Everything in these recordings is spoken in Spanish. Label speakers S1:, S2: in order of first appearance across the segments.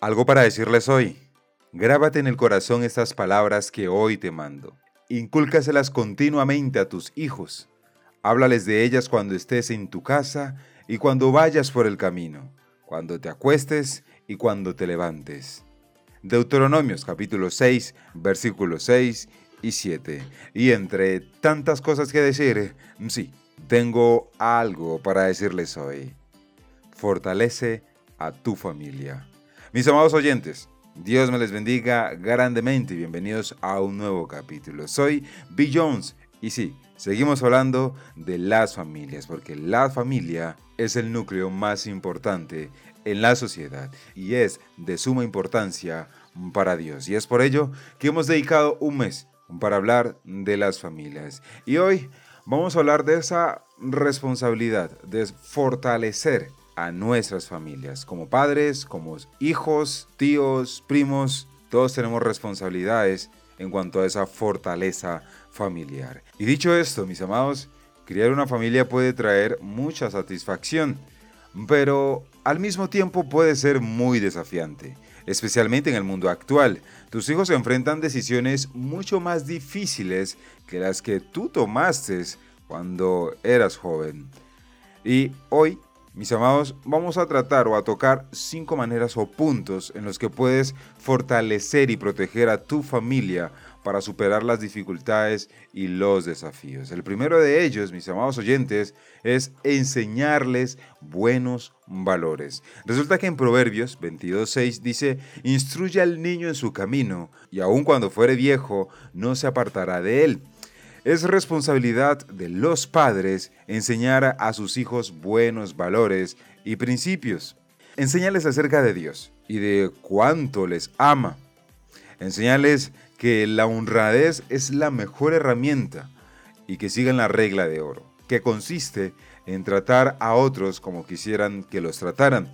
S1: Algo para decirles hoy. Grábate en el corazón estas palabras que hoy te mando. Incúlcaselas continuamente a tus hijos. Háblales de ellas cuando estés en tu casa y cuando vayas por el camino, cuando te acuestes y cuando te levantes. Deuteronomios capítulo 6, versículos 6 y 7. Y entre tantas cosas que decir, sí, tengo algo para decirles hoy. Fortalece a tu familia. Mis amados oyentes, Dios me les bendiga grandemente y bienvenidos a un nuevo capítulo. Soy Bill Jones y sí, seguimos hablando de las familias, porque la familia es el núcleo más importante en la sociedad y es de suma importancia para Dios. Y es por ello que hemos dedicado un mes para hablar de las familias. Y hoy vamos a hablar de esa responsabilidad de fortalecer a nuestras familias. Como padres, como hijos, tíos, primos, todos tenemos responsabilidades en cuanto a esa fortaleza familiar. Y dicho esto, mis amados, criar una familia puede traer mucha satisfacción, pero al mismo tiempo puede ser muy desafiante, especialmente en el mundo actual. Tus hijos enfrentan decisiones mucho más difíciles que las que tú tomaste cuando eras joven. Y hoy mis amados, vamos a tratar o a tocar cinco maneras o puntos en los que puedes fortalecer y proteger a tu familia para superar las dificultades y los desafíos. El primero de ellos, mis amados oyentes, es enseñarles buenos valores. Resulta que en Proverbios 22.6 dice, instruye al niño en su camino, y aun cuando fuere viejo, no se apartará de él. Es responsabilidad de los padres enseñar a sus hijos buenos valores y principios. Enseñales acerca de Dios y de cuánto les ama. Enseñales que la honradez es la mejor herramienta y que sigan la regla de oro, que consiste en tratar a otros como quisieran que los trataran.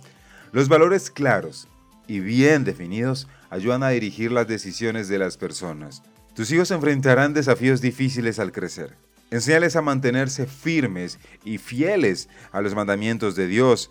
S1: Los valores claros y bien definidos ayudan a dirigir las decisiones de las personas. Tus hijos enfrentarán desafíos difíciles al crecer. Enséñales a mantenerse firmes y fieles a los mandamientos de Dios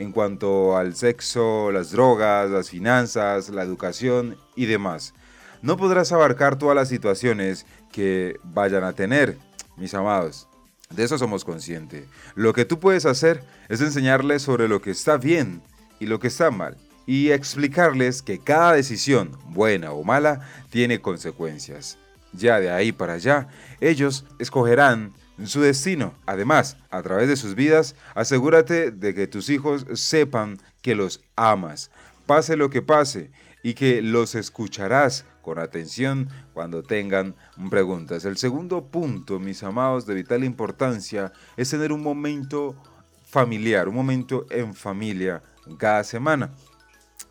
S1: en cuanto al sexo, las drogas, las finanzas, la educación y demás. No podrás abarcar todas las situaciones que vayan a tener, mis amados. De eso somos conscientes. Lo que tú puedes hacer es enseñarles sobre lo que está bien y lo que está mal y explicarles que cada decisión, buena o mala, tiene consecuencias. Ya de ahí para allá, ellos escogerán su destino. Además, a través de sus vidas, asegúrate de que tus hijos sepan que los amas, pase lo que pase, y que los escucharás con atención cuando tengan preguntas. El segundo punto, mis amados, de vital importancia, es tener un momento familiar, un momento en familia cada semana.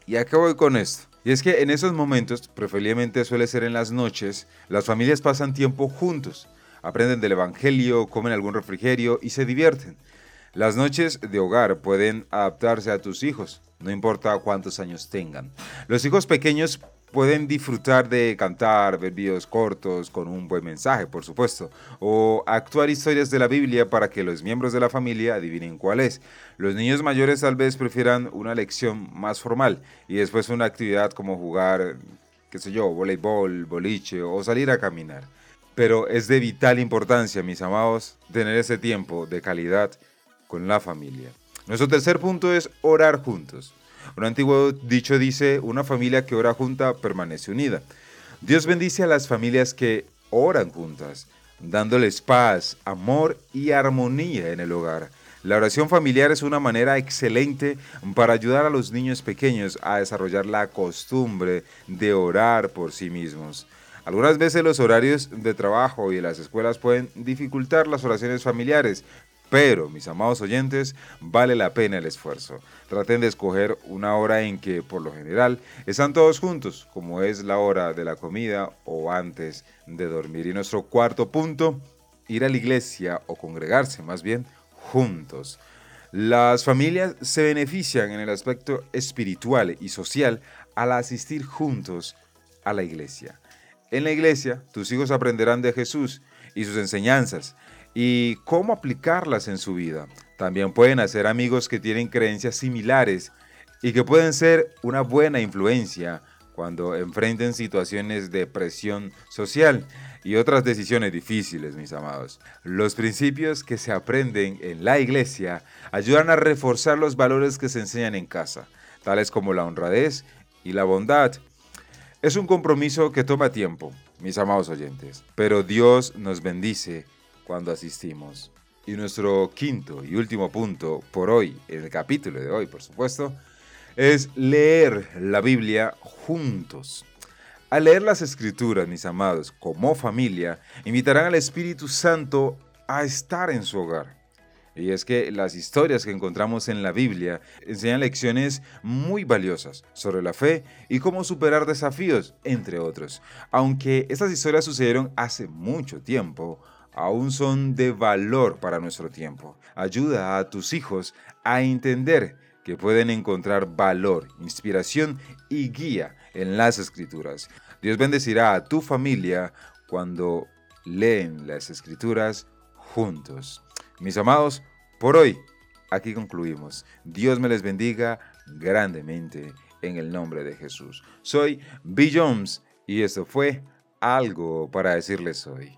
S1: ¿Y a qué voy con esto? Y es que en esos momentos, preferiblemente suele ser en las noches, las familias pasan tiempo juntos, aprenden del Evangelio, comen algún refrigerio y se divierten. Las noches de hogar pueden adaptarse a tus hijos, no importa cuántos años tengan. Los hijos pequeños pueden disfrutar de cantar, ver videos cortos con un buen mensaje, por supuesto, o actuar historias de la Biblia para que los miembros de la familia adivinen cuál es. Los niños mayores tal vez prefieran una lección más formal y después una actividad como jugar, qué sé yo, voleibol, boliche o salir a caminar. Pero es de vital importancia, mis amados, tener ese tiempo de calidad con la familia. Nuestro tercer punto es orar juntos. Un antiguo dicho dice, una familia que ora junta permanece unida. Dios bendice a las familias que oran juntas, dándoles paz, amor y armonía en el hogar. La oración familiar es una manera excelente para ayudar a los niños pequeños a desarrollar la costumbre de orar por sí mismos. Algunas veces los horarios de trabajo y de las escuelas pueden dificultar las oraciones familiares, pero, mis amados oyentes, vale la pena el esfuerzo. Traten de escoger una hora en que, por lo general, están todos juntos, como es la hora de la comida o antes de dormir. Y nuestro cuarto punto, ir a la iglesia o congregarse más bien juntos. Las familias se benefician en el aspecto espiritual y social al asistir juntos a la iglesia. En la iglesia, tus hijos aprenderán de Jesús y sus enseñanzas y cómo aplicarlas en su vida. También pueden hacer amigos que tienen creencias similares y que pueden ser una buena influencia cuando enfrenten situaciones de presión social y otras decisiones difíciles, mis amados. Los principios que se aprenden en la iglesia ayudan a reforzar los valores que se enseñan en casa, tales como la honradez y la bondad. Es un compromiso que toma tiempo, mis amados oyentes, pero Dios nos bendice cuando asistimos. Y nuestro quinto y último punto por hoy, en el capítulo de hoy, por supuesto, es leer la Biblia juntos. Al leer las escrituras, mis amados, como familia, invitarán al Espíritu Santo a estar en su hogar. Y es que las historias que encontramos en la Biblia enseñan lecciones muy valiosas sobre la fe y cómo superar desafíos, entre otros. Aunque estas historias sucedieron hace mucho tiempo, aún son de valor para nuestro tiempo. Ayuda a tus hijos a entender que pueden encontrar valor, inspiración y guía en las escrituras. Dios bendecirá a tu familia cuando leen las escrituras juntos. Mis amados, por hoy aquí concluimos. Dios me les bendiga grandemente en el nombre de Jesús. Soy Bill Jones y esto fue algo para decirles hoy.